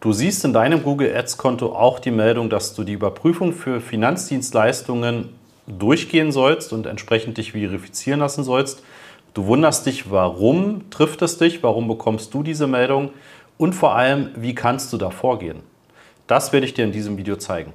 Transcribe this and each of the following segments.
Du siehst in deinem Google Ads-Konto auch die Meldung, dass du die Überprüfung für Finanzdienstleistungen durchgehen sollst und entsprechend dich verifizieren lassen sollst. Du wunderst dich, warum trifft es dich, warum bekommst du diese Meldung und vor allem, wie kannst du da vorgehen. Das werde ich dir in diesem Video zeigen.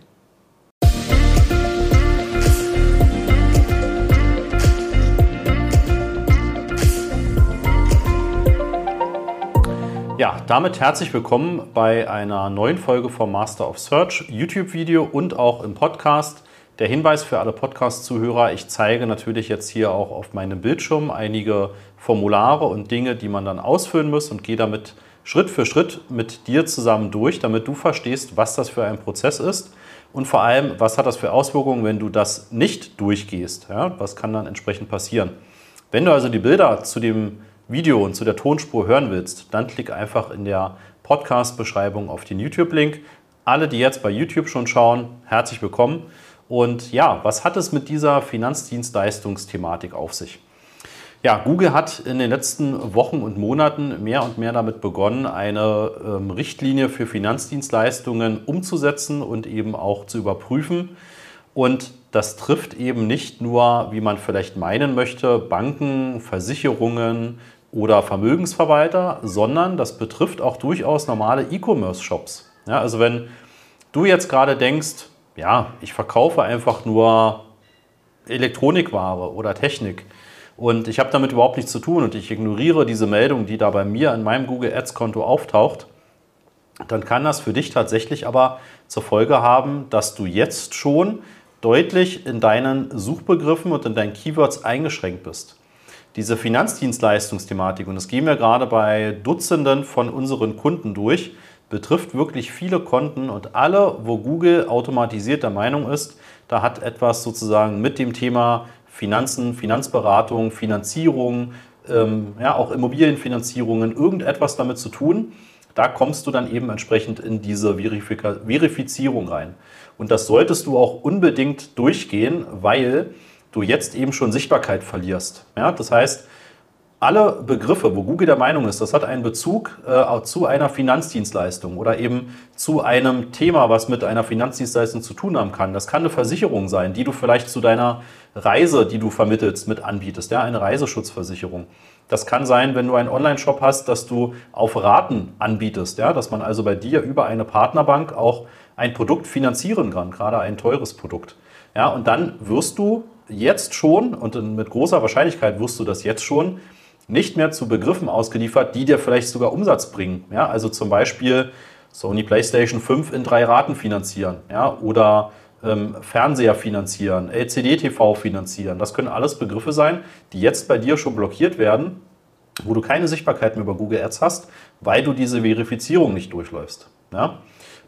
Ja, damit herzlich willkommen bei einer neuen Folge vom Master of Search YouTube-Video und auch im Podcast. Der Hinweis für alle Podcast-Zuhörer, ich zeige natürlich jetzt hier auch auf meinem Bildschirm einige Formulare und Dinge, die man dann ausfüllen muss und gehe damit Schritt für Schritt mit dir zusammen durch, damit du verstehst, was das für ein Prozess ist und vor allem, was hat das für Auswirkungen, wenn du das nicht durchgehst. Ja? Was kann dann entsprechend passieren? Wenn du also die Bilder zu dem Video und zu der Tonspur hören willst, dann klick einfach in der Podcast-Beschreibung auf den YouTube-Link. Alle, die jetzt bei YouTube schon schauen, herzlich willkommen. Und ja, was hat es mit dieser Finanzdienstleistungsthematik auf sich? Ja, Google hat in den letzten Wochen und Monaten mehr und mehr damit begonnen, eine ähm, Richtlinie für Finanzdienstleistungen umzusetzen und eben auch zu überprüfen. Und das trifft eben nicht nur, wie man vielleicht meinen möchte, Banken, Versicherungen, oder Vermögensverwalter, sondern das betrifft auch durchaus normale E-Commerce-Shops. Ja, also wenn du jetzt gerade denkst, ja, ich verkaufe einfach nur Elektronikware oder Technik und ich habe damit überhaupt nichts zu tun und ich ignoriere diese Meldung, die da bei mir in meinem Google Ads-Konto auftaucht, dann kann das für dich tatsächlich aber zur Folge haben, dass du jetzt schon deutlich in deinen Suchbegriffen und in deinen Keywords eingeschränkt bist diese Finanzdienstleistungsthematik, und das gehen wir gerade bei Dutzenden von unseren Kunden durch, betrifft wirklich viele Konten und alle, wo Google automatisiert der Meinung ist, da hat etwas sozusagen mit dem Thema Finanzen, Finanzberatung, Finanzierung, ähm, ja, auch Immobilienfinanzierungen, irgendetwas damit zu tun. Da kommst du dann eben entsprechend in diese Verifika Verifizierung rein. Und das solltest du auch unbedingt durchgehen, weil du jetzt eben schon Sichtbarkeit verlierst. Ja, das heißt, alle Begriffe, wo Google der Meinung ist, das hat einen Bezug äh, zu einer Finanzdienstleistung oder eben zu einem Thema, was mit einer Finanzdienstleistung zu tun haben kann. Das kann eine Versicherung sein, die du vielleicht zu deiner Reise, die du vermittelst, mit anbietest, ja, eine Reiseschutzversicherung. Das kann sein, wenn du einen Online-Shop hast, dass du auf Raten anbietest, ja, dass man also bei dir über eine Partnerbank auch ein Produkt finanzieren kann, gerade ein teures Produkt. Ja, und dann wirst du jetzt schon, und mit großer Wahrscheinlichkeit wirst du das jetzt schon, nicht mehr zu Begriffen ausgeliefert, die dir vielleicht sogar Umsatz bringen. Ja, also zum Beispiel Sony PlayStation 5 in drei Raten finanzieren ja, oder ähm, Fernseher finanzieren, LCD-TV finanzieren. Das können alles Begriffe sein, die jetzt bei dir schon blockiert werden, wo du keine Sichtbarkeit mehr über Google Ads hast, weil du diese Verifizierung nicht durchläufst. Ja?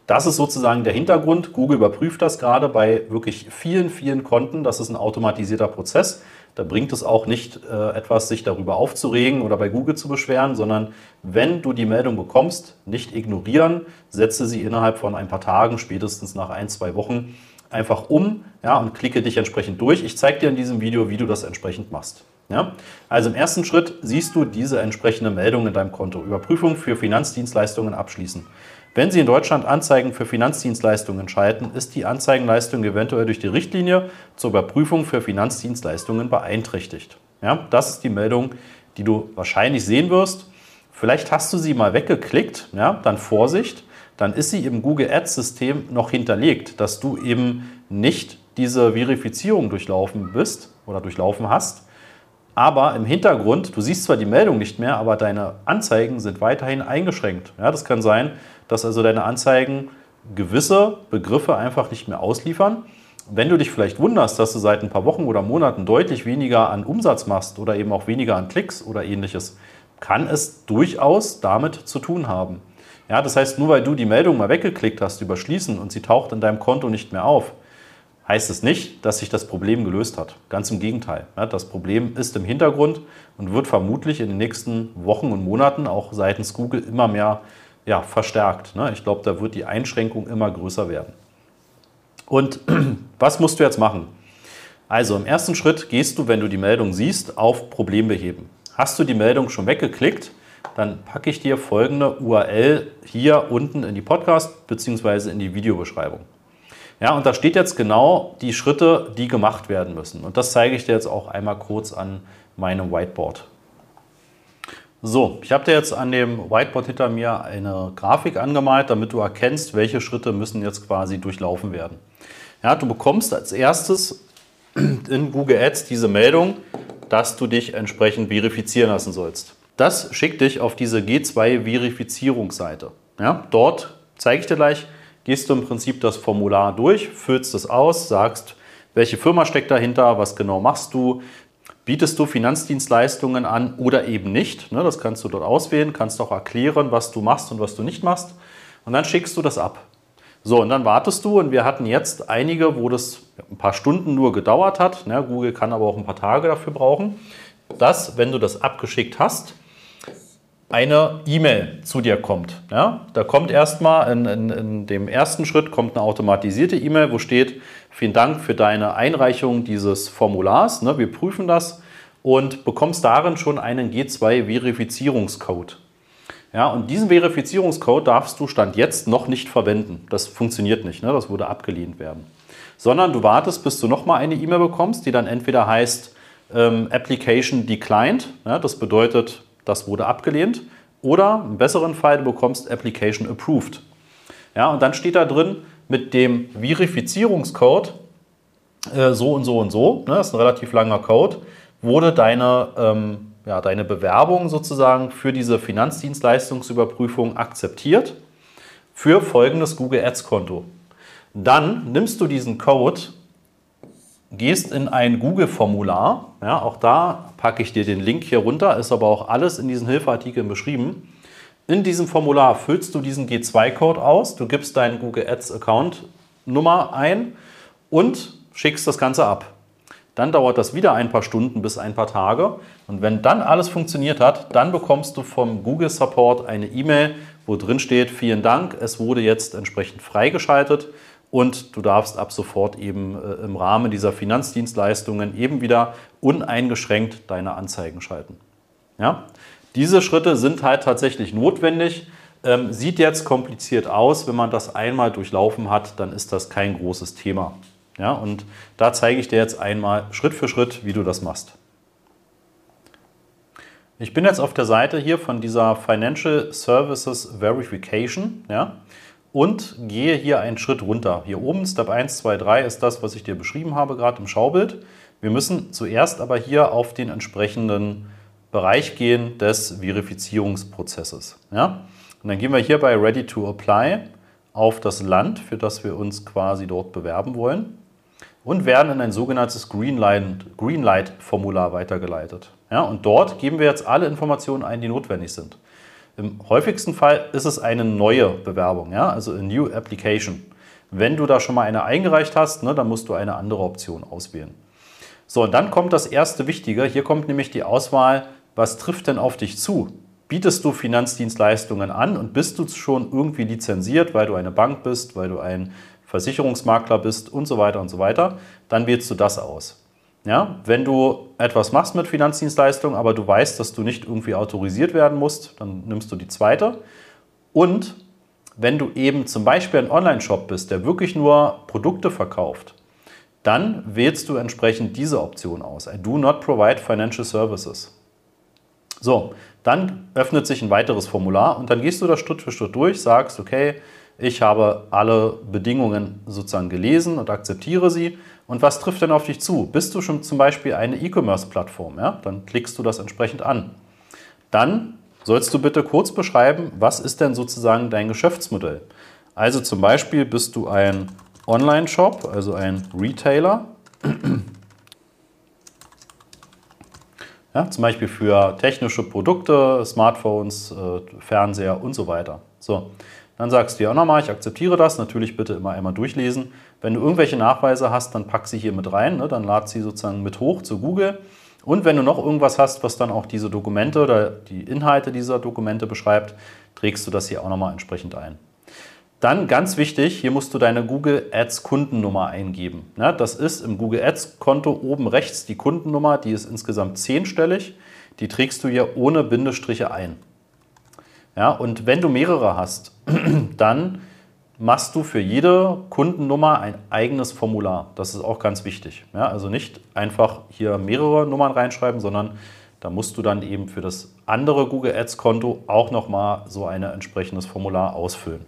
Das ist sozusagen der Hintergrund. Google überprüft das gerade bei wirklich vielen, vielen Konten. Das ist ein automatisierter Prozess. Da bringt es auch nicht äh, etwas, sich darüber aufzuregen oder bei Google zu beschweren, sondern wenn du die Meldung bekommst, nicht ignorieren, setze sie innerhalb von ein paar Tagen, spätestens nach ein, zwei Wochen, einfach um ja, und klicke dich entsprechend durch. Ich zeige dir in diesem Video, wie du das entsprechend machst. Ja? Also im ersten Schritt siehst du diese entsprechende Meldung in deinem Konto. Überprüfung für Finanzdienstleistungen abschließen. Wenn Sie in Deutschland Anzeigen für Finanzdienstleistungen schalten, ist die Anzeigenleistung eventuell durch die Richtlinie zur Überprüfung für Finanzdienstleistungen beeinträchtigt. Ja, das ist die Meldung, die du wahrscheinlich sehen wirst. Vielleicht hast du sie mal weggeklickt, ja, dann Vorsicht, dann ist sie im Google Ads System noch hinterlegt, dass du eben nicht diese Verifizierung durchlaufen bist oder durchlaufen hast. Aber im Hintergrund, du siehst zwar die Meldung nicht mehr, aber deine Anzeigen sind weiterhin eingeschränkt. Ja, das kann sein, dass also deine Anzeigen gewisse Begriffe einfach nicht mehr ausliefern. Wenn du dich vielleicht wunderst, dass du seit ein paar Wochen oder Monaten deutlich weniger an Umsatz machst oder eben auch weniger an Klicks oder ähnliches, kann es durchaus damit zu tun haben. Ja, das heißt, nur weil du die Meldung mal weggeklickt hast, überschließen und sie taucht in deinem Konto nicht mehr auf, heißt es nicht, dass sich das Problem gelöst hat. Ganz im Gegenteil. Das Problem ist im Hintergrund und wird vermutlich in den nächsten Wochen und Monaten auch seitens Google immer mehr ja, verstärkt. Ne? Ich glaube, da wird die Einschränkung immer größer werden. Und was musst du jetzt machen? Also im ersten Schritt gehst du, wenn du die Meldung siehst, auf Problem beheben. Hast du die Meldung schon weggeklickt, dann packe ich dir folgende URL hier unten in die Podcast bzw. in die Videobeschreibung. Ja, und da steht jetzt genau die Schritte, die gemacht werden müssen. Und das zeige ich dir jetzt auch einmal kurz an meinem Whiteboard. So, ich habe dir jetzt an dem Whiteboard hinter mir eine Grafik angemalt, damit du erkennst, welche Schritte müssen jetzt quasi durchlaufen werden. Ja, du bekommst als erstes in Google Ads diese Meldung, dass du dich entsprechend verifizieren lassen sollst. Das schickt dich auf diese G2-Verifizierungsseite. Ja, dort zeige ich dir gleich, gehst du im Prinzip das Formular durch, füllst es aus, sagst, welche Firma steckt dahinter, was genau machst du, bietest du Finanzdienstleistungen an oder eben nicht. Ne, das kannst du dort auswählen, kannst auch erklären, was du machst und was du nicht machst. Und dann schickst du das ab. So, und dann wartest du und wir hatten jetzt einige, wo das ein paar Stunden nur gedauert hat. Ne, Google kann aber auch ein paar Tage dafür brauchen, dass, wenn du das abgeschickt hast, eine E-Mail zu dir kommt. Ja? Da kommt erstmal in, in, in dem ersten Schritt kommt eine automatisierte E-Mail, wo steht, vielen Dank für deine Einreichung dieses Formulars. Ne? Wir prüfen das und bekommst darin schon einen G2-Verifizierungscode. Ja, und diesen Verifizierungscode darfst du Stand jetzt noch nicht verwenden. Das funktioniert nicht, ne? das würde abgelehnt werden. Sondern du wartest, bis du nochmal eine E-Mail bekommst, die dann entweder heißt ähm, Application Declined, ja, das bedeutet, das wurde abgelehnt. Oder im besseren Fall, du bekommst Application Approved. Ja, und dann steht da drin mit dem Verifizierungscode äh, so und so und so, ne, das ist ein relativ langer Code, wurde deine, ähm, ja, deine Bewerbung sozusagen für diese Finanzdienstleistungsüberprüfung akzeptiert für folgendes Google Ads Konto. Dann nimmst du diesen Code gehst in ein Google-Formular. Ja, auch da packe ich dir den Link hier runter, ist aber auch alles in diesen Hilfeartikeln beschrieben. In diesem Formular füllst du diesen G2-Code aus, du gibst deinen Google Ads-Account-Nummer ein und schickst das Ganze ab. Dann dauert das wieder ein paar Stunden bis ein paar Tage. Und wenn dann alles funktioniert hat, dann bekommst du vom Google Support eine E-Mail, wo drin steht, vielen Dank, es wurde jetzt entsprechend freigeschaltet und du darfst ab sofort eben äh, im Rahmen dieser Finanzdienstleistungen eben wieder uneingeschränkt deine Anzeigen schalten. Ja? Diese Schritte sind halt tatsächlich notwendig. Ähm, sieht jetzt kompliziert aus. Wenn man das einmal durchlaufen hat, dann ist das kein großes Thema. Ja? Und da zeige ich dir jetzt einmal Schritt für Schritt, wie du das machst. Ich bin jetzt auf der Seite hier von dieser Financial Services Verification. Ja? Und gehe hier einen Schritt runter. Hier oben, Step 1, 2, 3 ist das, was ich dir beschrieben habe, gerade im Schaubild. Wir müssen zuerst aber hier auf den entsprechenden Bereich gehen des Verifizierungsprozesses. Ja? Und dann gehen wir hier bei Ready to Apply auf das Land, für das wir uns quasi dort bewerben wollen und werden in ein sogenanntes Greenlight-Formular weitergeleitet. Ja? Und dort geben wir jetzt alle Informationen ein, die notwendig sind. Im häufigsten Fall ist es eine neue Bewerbung, ja? also a New Application. Wenn du da schon mal eine eingereicht hast, ne, dann musst du eine andere Option auswählen. So, und dann kommt das erste Wichtige. Hier kommt nämlich die Auswahl, was trifft denn auf dich zu? Bietest du Finanzdienstleistungen an und bist du schon irgendwie lizenziert, weil du eine Bank bist, weil du ein Versicherungsmakler bist und so weiter und so weiter, dann wählst du das aus. Ja, wenn du etwas machst mit Finanzdienstleistungen, aber du weißt, dass du nicht irgendwie autorisiert werden musst, dann nimmst du die zweite. Und wenn du eben zum Beispiel ein Online-Shop bist, der wirklich nur Produkte verkauft, dann wählst du entsprechend diese Option aus. I do not provide financial services. So, dann öffnet sich ein weiteres Formular und dann gehst du das Schritt für Schritt durch, sagst, okay, ich habe alle Bedingungen sozusagen gelesen und akzeptiere sie und was trifft denn auf dich zu? Bist du schon zum Beispiel eine E-Commerce-Plattform? Ja? Dann klickst du das entsprechend an. Dann sollst du bitte kurz beschreiben, was ist denn sozusagen dein Geschäftsmodell? Also zum Beispiel bist du ein Online-Shop, also ein Retailer. Ja, zum Beispiel für technische Produkte, Smartphones, äh, Fernseher und so weiter. So, dann sagst du ja nochmal, ich akzeptiere das. Natürlich bitte immer einmal durchlesen. Wenn du irgendwelche Nachweise hast, dann pack sie hier mit rein. Ne? Dann lad sie sozusagen mit hoch zu Google. Und wenn du noch irgendwas hast, was dann auch diese Dokumente oder die Inhalte dieser Dokumente beschreibt, trägst du das hier auch nochmal entsprechend ein. Dann ganz wichtig, hier musst du deine Google Ads Kundennummer eingeben. Ja, das ist im Google Ads Konto oben rechts die Kundennummer, die ist insgesamt zehnstellig. Die trägst du hier ohne Bindestriche ein. Ja, und wenn du mehrere hast, dann machst du für jede Kundennummer ein eigenes Formular. Das ist auch ganz wichtig. Ja, also nicht einfach hier mehrere Nummern reinschreiben, sondern da musst du dann eben für das andere Google Ads Konto auch nochmal so ein entsprechendes Formular ausfüllen.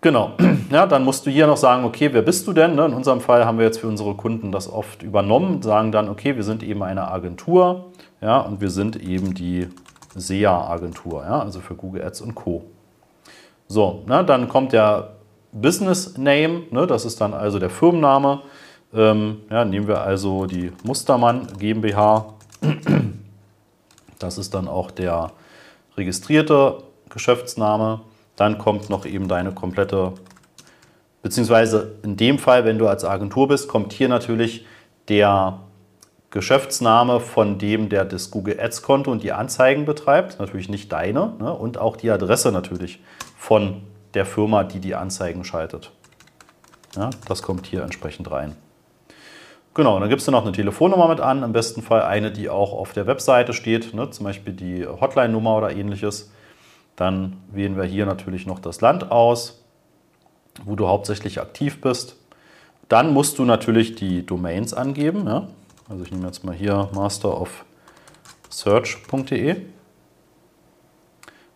Genau, ja, dann musst du hier noch sagen, okay, wer bist du denn? Ne, in unserem Fall haben wir jetzt für unsere Kunden das oft übernommen, sagen dann, okay, wir sind eben eine Agentur ja, und wir sind eben die SEA-Agentur, ja, also für Google Ads und Co. So, ne, dann kommt der Business Name, ne, das ist dann also der Firmenname. Ähm, ja, nehmen wir also die Mustermann GmbH. Das ist dann auch der registrierte Geschäftsname. Dann kommt noch eben deine komplette, beziehungsweise in dem Fall, wenn du als Agentur bist, kommt hier natürlich der Geschäftsname von dem, der das Google Ads Konto und die Anzeigen betreibt, natürlich nicht deine, ne? und auch die Adresse natürlich von der Firma, die die Anzeigen schaltet. Ja, das kommt hier entsprechend rein. Genau, dann gibst du noch eine Telefonnummer mit an, im besten Fall eine, die auch auf der Webseite steht, ne? zum Beispiel die Hotline-Nummer oder ähnliches. Dann wählen wir hier natürlich noch das Land aus, wo du hauptsächlich aktiv bist. Dann musst du natürlich die Domains angeben. Ja? Also ich nehme jetzt mal hier masterofsearch.de.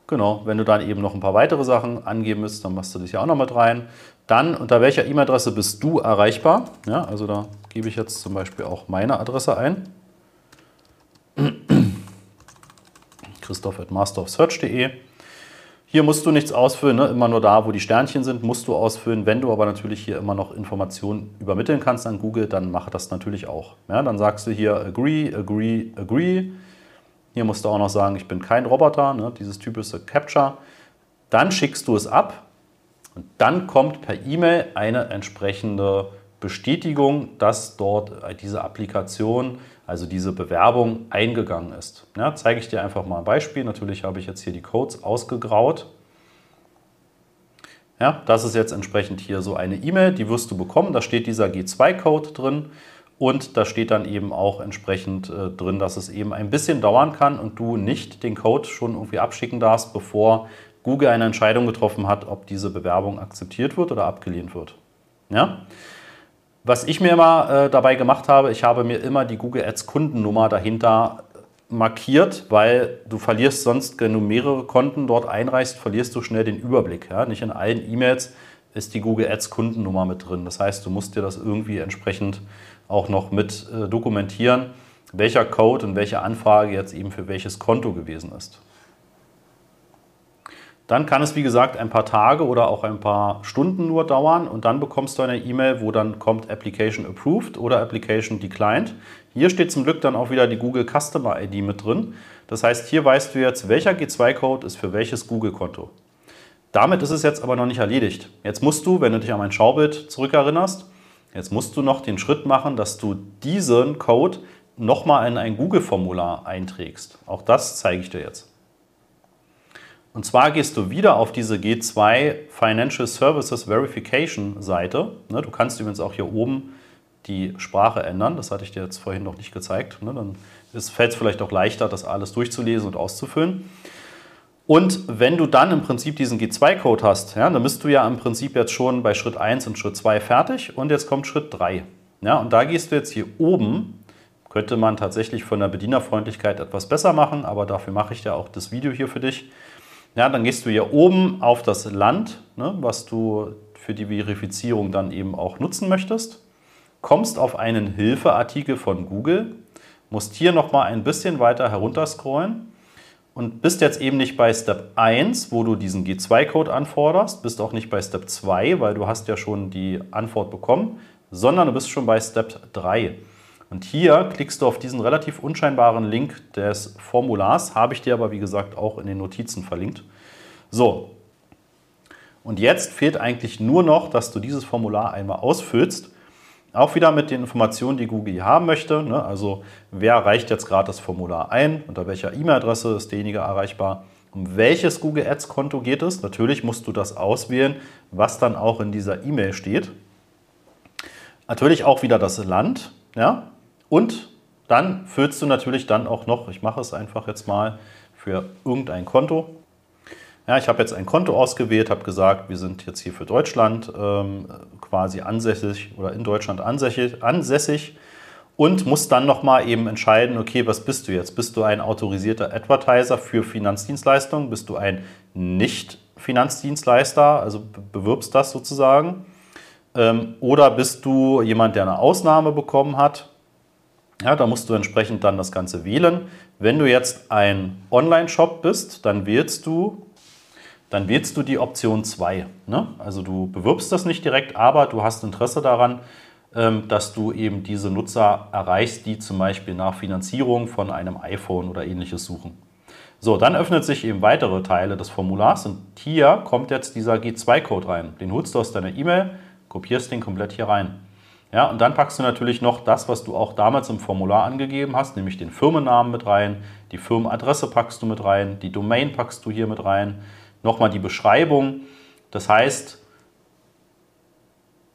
Genau, wenn du dann eben noch ein paar weitere Sachen angeben müsst, dann machst du das hier auch noch mit rein. Dann, unter welcher E-Mail-Adresse bist du erreichbar? Ja, also da gebe ich jetzt zum Beispiel auch meine Adresse ein. Christoph at masterofsearch.de. Hier musst du nichts ausfüllen, ne? immer nur da, wo die Sternchen sind, musst du ausfüllen. Wenn du aber natürlich hier immer noch Informationen übermitteln kannst an Google, dann mache das natürlich auch. Ja, dann sagst du hier agree, agree, agree. Hier musst du auch noch sagen, ich bin kein Roboter, ne? dieses typische Capture. Dann schickst du es ab und dann kommt per E-Mail eine entsprechende Bestätigung, dass dort diese Applikation also diese Bewerbung eingegangen ist. Ja, zeige ich dir einfach mal ein Beispiel. Natürlich habe ich jetzt hier die Codes ausgegraut. Ja, das ist jetzt entsprechend hier so eine E-Mail, die wirst du bekommen. Da steht dieser G2-Code drin und da steht dann eben auch entsprechend äh, drin, dass es eben ein bisschen dauern kann und du nicht den Code schon irgendwie abschicken darfst, bevor Google eine Entscheidung getroffen hat, ob diese Bewerbung akzeptiert wird oder abgelehnt wird. Ja? Was ich mir immer äh, dabei gemacht habe, ich habe mir immer die Google Ads Kundennummer dahinter markiert, weil du verlierst sonst, wenn du mehrere Konten dort einreichst, verlierst du schnell den Überblick. Ja? Nicht in allen E-Mails ist die Google Ads Kundennummer mit drin. Das heißt, du musst dir das irgendwie entsprechend auch noch mit äh, dokumentieren, welcher Code und welche Anfrage jetzt eben für welches Konto gewesen ist. Dann kann es, wie gesagt, ein paar Tage oder auch ein paar Stunden nur dauern und dann bekommst du eine E-Mail, wo dann kommt Application Approved oder Application Declined. Hier steht zum Glück dann auch wieder die Google Customer ID mit drin. Das heißt, hier weißt du jetzt, welcher G2-Code ist für welches Google-Konto. Damit ist es jetzt aber noch nicht erledigt. Jetzt musst du, wenn du dich an mein Schaubild zurückerinnerst, jetzt musst du noch den Schritt machen, dass du diesen Code nochmal in ein Google-Formular einträgst. Auch das zeige ich dir jetzt. Und zwar gehst du wieder auf diese G2 Financial Services Verification Seite. Ne, du kannst übrigens auch hier oben die Sprache ändern. Das hatte ich dir jetzt vorhin noch nicht gezeigt. Ne, dann fällt es vielleicht auch leichter, das alles durchzulesen und auszufüllen. Und wenn du dann im Prinzip diesen G2-Code hast, ja, dann bist du ja im Prinzip jetzt schon bei Schritt 1 und Schritt 2 fertig und jetzt kommt Schritt 3. Ja, und da gehst du jetzt hier oben, könnte man tatsächlich von der Bedienerfreundlichkeit etwas besser machen, aber dafür mache ich ja auch das Video hier für dich. Ja, dann gehst du hier oben auf das Land, ne, was du für die Verifizierung dann eben auch nutzen möchtest, kommst auf einen Hilfeartikel von Google, musst hier nochmal ein bisschen weiter herunterscrollen und bist jetzt eben nicht bei Step 1, wo du diesen G2-Code anforderst, bist auch nicht bei Step 2, weil du hast ja schon die Antwort bekommen, sondern du bist schon bei Step 3. Und hier klickst du auf diesen relativ unscheinbaren Link des Formulars, habe ich dir aber wie gesagt auch in den Notizen verlinkt. So, und jetzt fehlt eigentlich nur noch, dass du dieses Formular einmal ausfüllst. Auch wieder mit den Informationen, die Google hier haben möchte. Ne? Also wer reicht jetzt gerade das Formular ein, unter welcher E-Mail-Adresse ist derjenige erreichbar, um welches Google Ads-Konto geht es. Natürlich musst du das auswählen, was dann auch in dieser E-Mail steht. Natürlich auch wieder das Land. Ja? Und dann füllst du natürlich dann auch noch, ich mache es einfach jetzt mal für irgendein Konto. Ja, ich habe jetzt ein Konto ausgewählt, habe gesagt, wir sind jetzt hier für Deutschland ähm, quasi ansässig oder in Deutschland ansässig, ansässig und muss dann nochmal eben entscheiden, okay, was bist du jetzt? Bist du ein autorisierter Advertiser für Finanzdienstleistungen? Bist du ein Nicht-Finanzdienstleister, also bewirbst das sozusagen? Ähm, oder bist du jemand, der eine Ausnahme bekommen hat? Ja, da musst du entsprechend dann das Ganze wählen. Wenn du jetzt ein Online-Shop bist, dann wählst du, dann wählst du die Option 2. Ne? Also du bewirbst das nicht direkt, aber du hast Interesse daran, ähm, dass du eben diese Nutzer erreichst, die zum Beispiel nach Finanzierung von einem iPhone oder ähnliches suchen. So, dann öffnet sich eben weitere Teile des Formulars und hier kommt jetzt dieser G2-Code rein. Den holst du aus deiner E-Mail, kopierst den komplett hier rein. Ja, und dann packst du natürlich noch das, was du auch damals im Formular angegeben hast, nämlich den Firmennamen mit rein, die Firmenadresse packst du mit rein, die Domain packst du hier mit rein, nochmal die Beschreibung. Das heißt,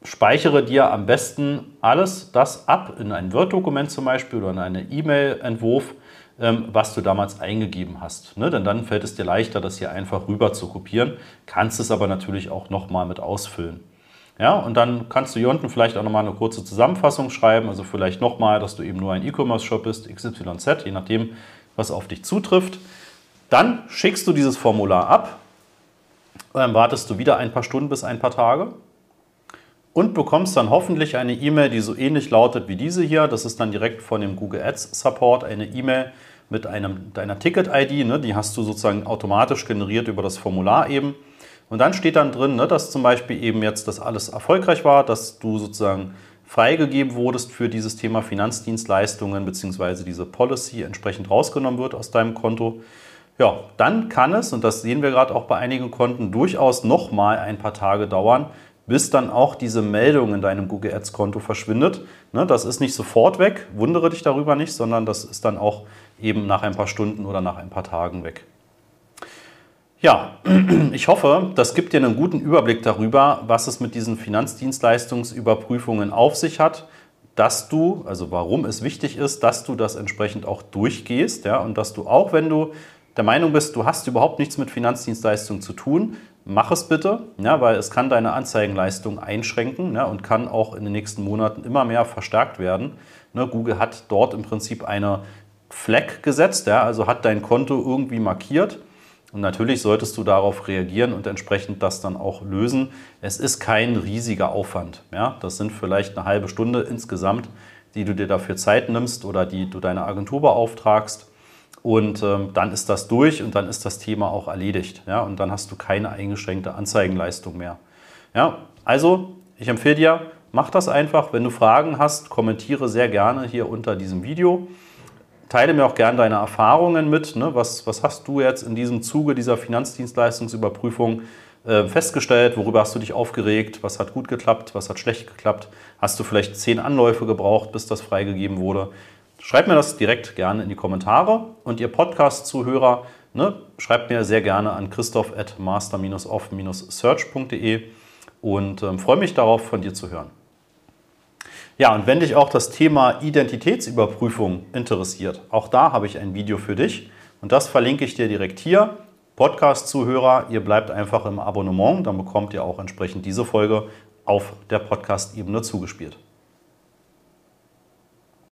speichere dir am besten alles das ab in ein Word-Dokument zum Beispiel oder in einen E-Mail-Entwurf, ähm, was du damals eingegeben hast. Ne? Denn dann fällt es dir leichter, das hier einfach rüber zu kopieren, kannst es aber natürlich auch nochmal mit ausfüllen. Ja, und dann kannst du hier unten vielleicht auch nochmal eine kurze Zusammenfassung schreiben, also vielleicht nochmal, dass du eben nur ein E-Commerce-Shop bist, XYZ, je nachdem, was auf dich zutrifft. Dann schickst du dieses Formular ab, dann wartest du wieder ein paar Stunden bis ein paar Tage und bekommst dann hoffentlich eine E-Mail, die so ähnlich lautet wie diese hier. Das ist dann direkt von dem Google Ads Support eine E-Mail mit einem, deiner Ticket-ID. Ne? Die hast du sozusagen automatisch generiert über das Formular eben. Und dann steht dann drin, ne, dass zum Beispiel eben jetzt das alles erfolgreich war, dass du sozusagen freigegeben wurdest für dieses Thema Finanzdienstleistungen beziehungsweise diese Policy entsprechend rausgenommen wird aus deinem Konto. Ja, dann kann es, und das sehen wir gerade auch bei einigen Konten, durchaus nochmal ein paar Tage dauern, bis dann auch diese Meldung in deinem Google Ads Konto verschwindet. Ne, das ist nicht sofort weg, wundere dich darüber nicht, sondern das ist dann auch eben nach ein paar Stunden oder nach ein paar Tagen weg. Ja, ich hoffe, das gibt dir einen guten Überblick darüber, was es mit diesen Finanzdienstleistungsüberprüfungen auf sich hat, dass du, also warum es wichtig ist, dass du das entsprechend auch durchgehst ja, und dass du auch, wenn du der Meinung bist, du hast überhaupt nichts mit Finanzdienstleistungen zu tun, mach es bitte, ja, weil es kann deine Anzeigenleistung einschränken ja, und kann auch in den nächsten Monaten immer mehr verstärkt werden. Ne, Google hat dort im Prinzip eine Flag gesetzt, ja, also hat dein Konto irgendwie markiert und natürlich solltest du darauf reagieren und entsprechend das dann auch lösen. Es ist kein riesiger Aufwand. Ja? Das sind vielleicht eine halbe Stunde insgesamt, die du dir dafür Zeit nimmst oder die du deine Agentur beauftragst. Und ähm, dann ist das durch und dann ist das Thema auch erledigt. Ja? Und dann hast du keine eingeschränkte Anzeigenleistung mehr. Ja? Also, ich empfehle dir, mach das einfach. Wenn du Fragen hast, kommentiere sehr gerne hier unter diesem Video. Teile mir auch gerne deine Erfahrungen mit. Ne? Was, was hast du jetzt in diesem Zuge dieser Finanzdienstleistungsüberprüfung äh, festgestellt? Worüber hast du dich aufgeregt? Was hat gut geklappt? Was hat schlecht geklappt? Hast du vielleicht zehn Anläufe gebraucht, bis das freigegeben wurde? Schreibt mir das direkt gerne in die Kommentare. Und ihr Podcast-Zuhörer, ne, schreibt mir sehr gerne an christoph at master-off-search.de und ähm, freue mich darauf, von dir zu hören. Ja, und wenn dich auch das Thema Identitätsüberprüfung interessiert, auch da habe ich ein Video für dich und das verlinke ich dir direkt hier. Podcast-Zuhörer, ihr bleibt einfach im Abonnement, dann bekommt ihr auch entsprechend diese Folge auf der Podcast-Ebene zugespielt.